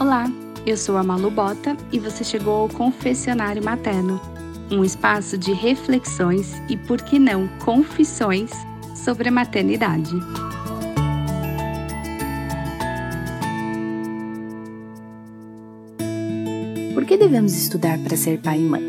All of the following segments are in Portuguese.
Olá, eu sou a Malu Bota e você chegou ao Confessionário Materno, um espaço de reflexões e, por que não, confissões sobre a maternidade. Por que devemos estudar para ser pai e mãe?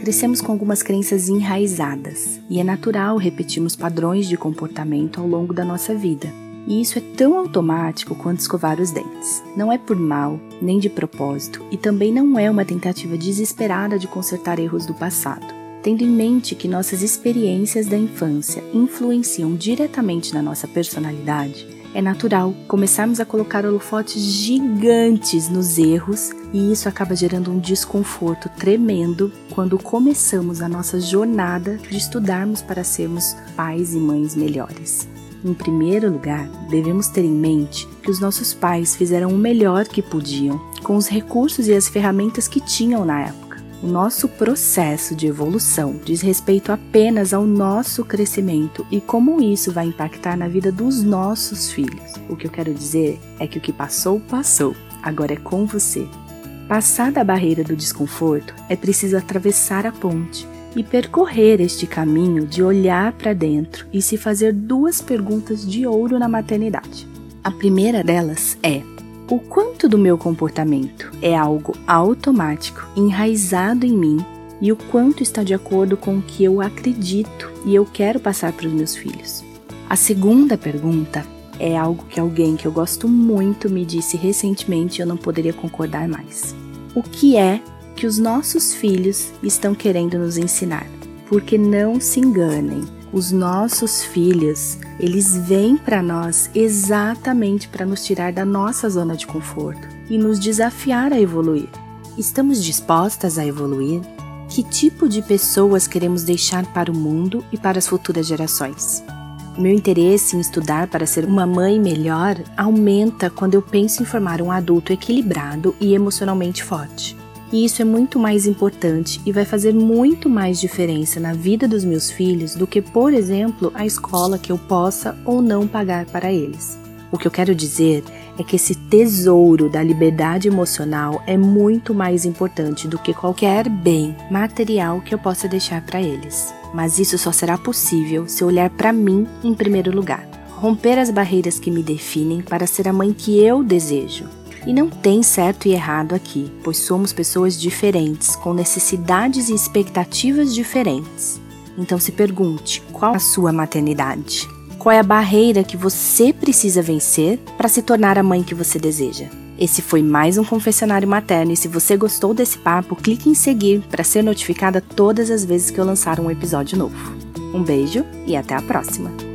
Crescemos com algumas crenças enraizadas e é natural repetirmos padrões de comportamento ao longo da nossa vida. E isso é tão automático quanto escovar os dentes. Não é por mal, nem de propósito, e também não é uma tentativa desesperada de consertar erros do passado. Tendo em mente que nossas experiências da infância influenciam diretamente na nossa personalidade, é natural começarmos a colocar holofotes gigantes nos erros e isso acaba gerando um desconforto tremendo quando começamos a nossa jornada de estudarmos para sermos pais e mães melhores. Em primeiro lugar, devemos ter em mente que os nossos pais fizeram o melhor que podiam com os recursos e as ferramentas que tinham na época. O nosso processo de evolução diz respeito apenas ao nosso crescimento e como isso vai impactar na vida dos nossos filhos. O que eu quero dizer é que o que passou, passou. Agora é com você. Passada a barreira do desconforto, é preciso atravessar a ponte e percorrer este caminho de olhar para dentro e se fazer duas perguntas de ouro na maternidade. A primeira delas é: o quanto do meu comportamento é algo automático, enraizado em mim, e o quanto está de acordo com o que eu acredito e eu quero passar para os meus filhos? A segunda pergunta é algo que alguém que eu gosto muito me disse recentemente e eu não poderia concordar mais. O que é que os nossos filhos estão querendo nos ensinar. Porque não se enganem, os nossos filhos, eles vêm para nós exatamente para nos tirar da nossa zona de conforto e nos desafiar a evoluir. Estamos dispostas a evoluir? Que tipo de pessoas queremos deixar para o mundo e para as futuras gerações? Meu interesse em estudar para ser uma mãe melhor aumenta quando eu penso em formar um adulto equilibrado e emocionalmente forte. E isso é muito mais importante e vai fazer muito mais diferença na vida dos meus filhos do que, por exemplo, a escola que eu possa ou não pagar para eles. O que eu quero dizer é que esse tesouro da liberdade emocional é muito mais importante do que qualquer bem material que eu possa deixar para eles. Mas isso só será possível se eu olhar para mim em primeiro lugar. Romper as barreiras que me definem para ser a mãe que eu desejo e não tem certo e errado aqui, pois somos pessoas diferentes, com necessidades e expectativas diferentes. Então se pergunte: qual a sua maternidade? Qual é a barreira que você precisa vencer para se tornar a mãe que você deseja? Esse foi mais um confessionário materno e se você gostou desse papo, clique em seguir para ser notificada todas as vezes que eu lançar um episódio novo. Um beijo e até a próxima!